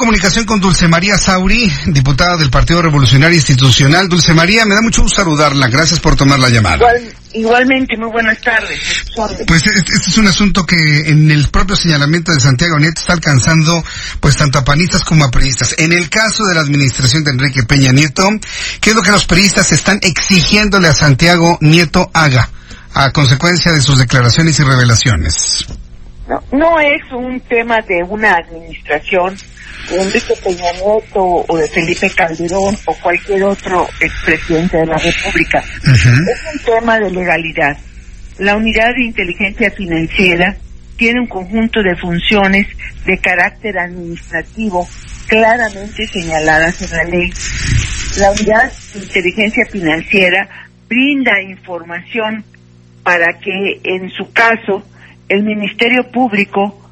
Comunicación con Dulce María Sauri, diputada del Partido Revolucionario Institucional. Dulce María, me da mucho gusto saludarla. Gracias por tomar la llamada. Igual, igualmente, muy buenas tardes. Pues este, este es un asunto que en el propio señalamiento de Santiago Nieto está alcanzando pues tanto a panistas como a periodistas. En el caso de la administración de Enrique Peña Nieto, ¿qué es lo que los periodistas están exigiéndole a Santiago Nieto haga a consecuencia de sus declaraciones y revelaciones? No, no es un tema de una administración de Enrique Peña Nieto o de Felipe Calderón o cualquier otro expresidente de la República. Es un tema de legalidad. La unidad de inteligencia financiera tiene un conjunto de funciones de carácter administrativo claramente señaladas en la ley. La unidad de inteligencia financiera brinda información para que en su caso el Ministerio Público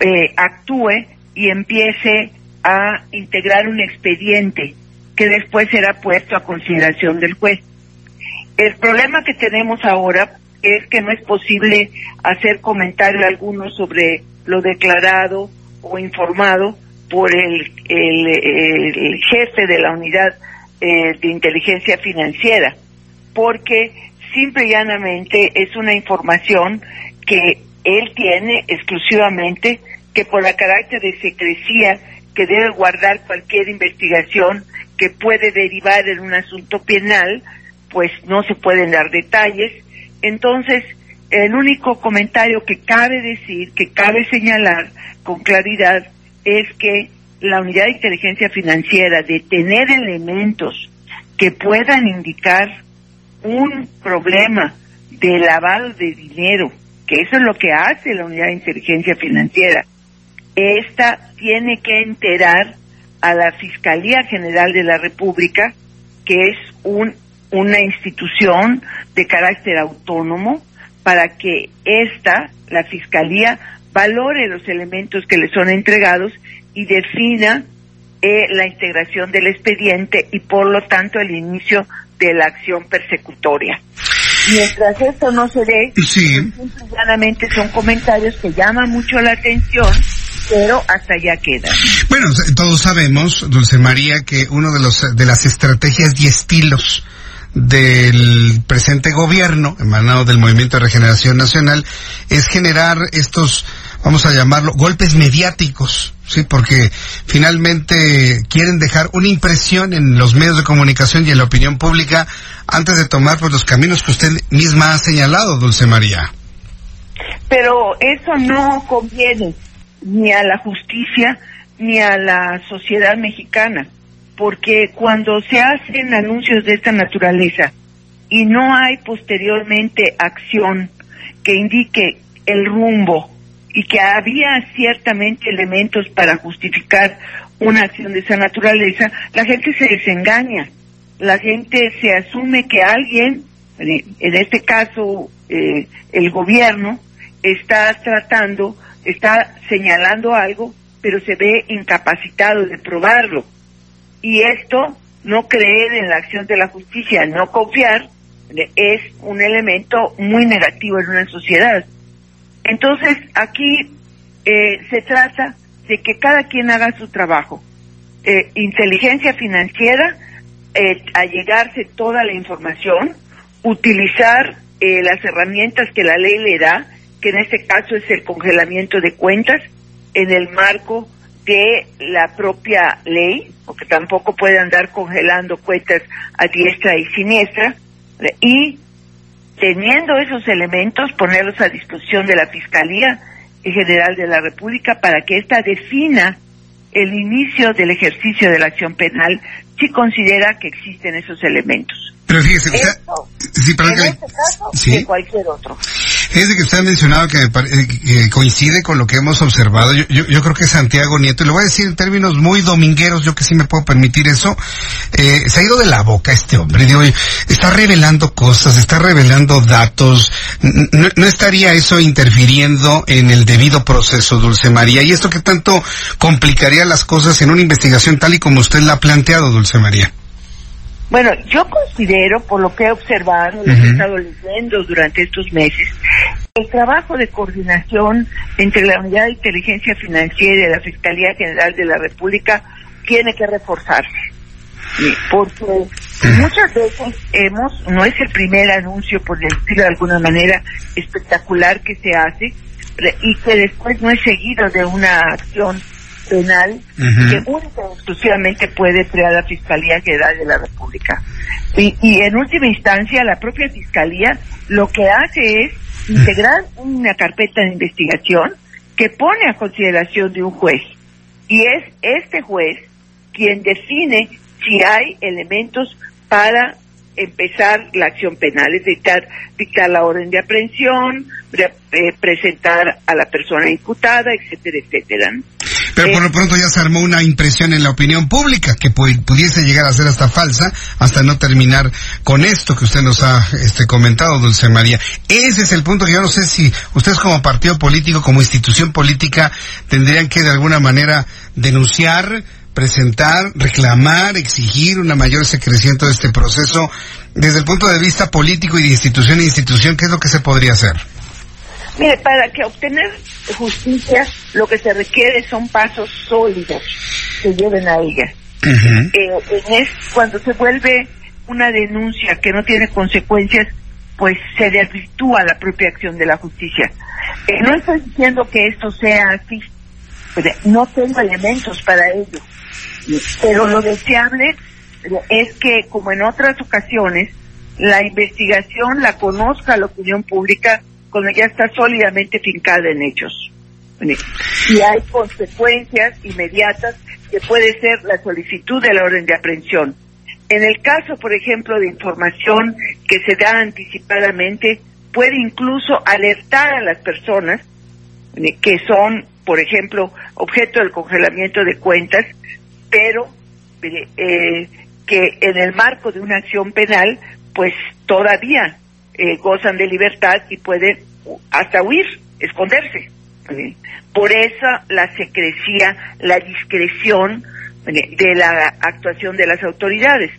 eh, actúe y empiece a integrar un expediente que después será puesto a consideración del juez. El problema que tenemos ahora es que no es posible hacer comentario alguno sobre lo declarado o informado por el, el, jefe de la unidad eh, de inteligencia financiera, porque simple y llanamente es una información que él tiene exclusivamente que por la carácter de secrecía que debe guardar cualquier investigación que puede derivar en un asunto penal, pues no se pueden dar detalles. Entonces, el único comentario que cabe decir, que cabe señalar con claridad, es que la unidad de inteligencia financiera de tener elementos que puedan indicar un problema de lavado de dinero, que eso es lo que hace la unidad de inteligencia financiera, esta tiene que enterar a la Fiscalía General de la República, que es un, una institución de carácter autónomo, para que esta, la Fiscalía, valore los elementos que le son entregados y defina eh, la integración del expediente y por lo tanto el inicio de la acción persecutoria. Mientras esto no se dé, Sí. son comentarios que llaman mucho la atención, pero hasta allá queda. Bueno, todos sabemos, Dulce María, que uno de los de las estrategias y estilos del presente gobierno, emanado del Movimiento de Regeneración Nacional, es generar estos, vamos a llamarlo, golpes mediáticos, sí, porque finalmente quieren dejar una impresión en los medios de comunicación y en la opinión pública antes de tomar pues, los caminos que usted misma ha señalado, Dulce María. Pero eso no conviene ni a la justicia ni a la sociedad mexicana, porque cuando se hacen anuncios de esta naturaleza y no hay posteriormente acción que indique el rumbo y que había ciertamente elementos para justificar una acción de esa naturaleza, la gente se desengaña, la gente se asume que alguien, en este caso eh, el gobierno, está tratando, está señalando algo, pero se ve incapacitado de probarlo. Y esto, no creer en la acción de la justicia, no confiar, es un elemento muy negativo en una sociedad. Entonces, aquí eh, se trata de que cada quien haga su trabajo. Eh, inteligencia financiera, eh, allegarse toda la información, utilizar las herramientas que la ley le da, que en este caso es el congelamiento de cuentas, en el marco de la propia ley, porque tampoco puede andar congelando cuentas a diestra y siniestra, y teniendo esos elementos, ponerlos a disposición de la Fiscalía General de la República para que ésta defina el inicio del ejercicio de la acción penal si considera que existen esos elementos. Pero fíjese, o sea, Esto, sí, en que este caso, Sí. de cualquier otro. Es de que usted ha mencionado que, eh, coincide con lo que hemos observado. Yo, yo, creo que Santiago Nieto, y lo voy a decir en términos muy domingueros, yo que sí me puedo permitir eso, eh, se ha ido de la boca este hombre. Digo, está revelando cosas, está revelando datos. No, no estaría eso interfiriendo en el debido proceso, Dulce María. Y esto que tanto complicaría las cosas en una investigación tal y como usted la ha planteado, Dulce María. Bueno, yo considero, por lo que he observado, lo que he estado leyendo durante estos meses, el trabajo de coordinación entre la Unidad de Inteligencia Financiera y la Fiscalía General de la República tiene que reforzarse. Porque muchas veces hemos, no es el primer anuncio, por decirlo de alguna manera, espectacular que se hace, y que después no es seguido de una acción penal que única exclusivamente puede crear la Fiscalía General de la República. Y, y en última instancia, la propia Fiscalía lo que hace es integrar una carpeta de investigación que pone a consideración de un juez. Y es este juez quien define si hay elementos para empezar la acción penal, es dictar, dictar la orden de aprehensión, eh, presentar a la persona imputada, etcétera, etcétera. Pero por lo pronto ya se armó una impresión en la opinión pública que pudiese llegar a ser hasta falsa, hasta no terminar con esto que usted nos ha este, comentado, Dulce María. Ese es el punto que yo no sé si ustedes como partido político, como institución política, tendrían que de alguna manera denunciar, presentar, reclamar, exigir una mayor secrecimiento de este proceso desde el punto de vista político y de institución a institución, ¿qué es lo que se podría hacer? Mire, para que obtener justicia lo que se requiere son pasos sólidos que lleven a ella. Eh, es cuando se vuelve una denuncia que no tiene consecuencias, pues se desvirtúa la propia acción de la justicia. Eh, no estoy diciendo que esto sea así, no tengo elementos para ello, pero lo deseable es que, como en otras ocasiones, la investigación la conozca la opinión pública cuando ya está sólidamente fincada en hechos. Y hay consecuencias inmediatas que puede ser la solicitud de la orden de aprehensión. En el caso, por ejemplo, de información que se da anticipadamente, puede incluso alertar a las personas que son, por ejemplo, objeto del congelamiento de cuentas, pero eh, que en el marco de una acción penal, pues todavía eh, gozan de libertad y pueden hasta huir, esconderse. Por eso la secrecía, la discreción de la actuación de las autoridades.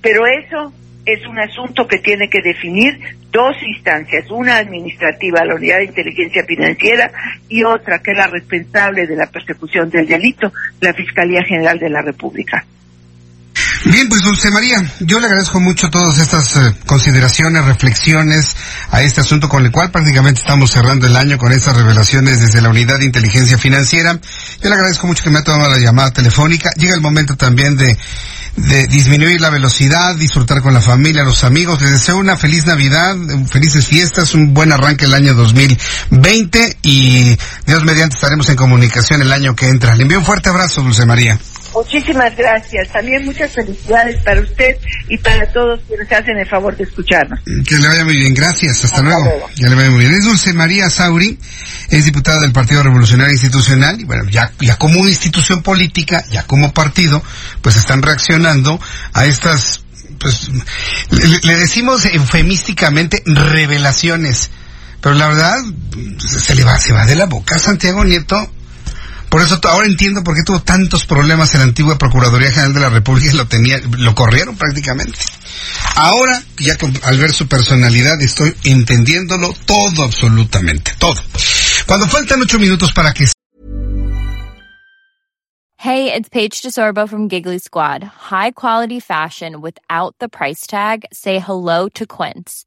Pero eso es un asunto que tiene que definir dos instancias, una administrativa, la Unidad de Inteligencia Financiera, y otra que es la responsable de la persecución del delito, la Fiscalía General de la República. Bien, pues Dulce María, yo le agradezco mucho todas estas eh, consideraciones, reflexiones a este asunto con el cual prácticamente estamos cerrando el año con estas revelaciones desde la Unidad de Inteligencia Financiera. Yo le agradezco mucho que me ha tomado la llamada telefónica. Llega el momento también de, de disminuir la velocidad, disfrutar con la familia, los amigos. Les deseo una feliz Navidad, felices fiestas, un buen arranque el año 2020 y Dios mediante estaremos en comunicación el año que entra. Le envío un fuerte abrazo, Dulce María. Muchísimas gracias. También muchas felicidades para usted y para todos quienes hacen el favor de escucharnos. Que le vaya muy bien. Gracias. Hasta, luego. Que le vaya muy bien. Es Dulce María Sauri, es diputada del Partido Revolucionario Institucional y bueno, ya, ya como institución política, ya como partido, pues están reaccionando a estas, pues, le, le decimos eufemísticamente revelaciones. Pero la verdad, se le va, se va de la boca a Santiago Nieto por eso ahora entiendo por qué tuvo tantos problemas en la antigua Procuraduría General de la República y lo tenía, lo corrieron prácticamente. Ahora, ya al ver su personalidad, estoy entendiéndolo todo, absolutamente, todo. Cuando faltan ocho minutos para que... Hey, it's Paige DeSorbo from Giggly Squad. High quality fashion without the price tag. Say hello to Quince.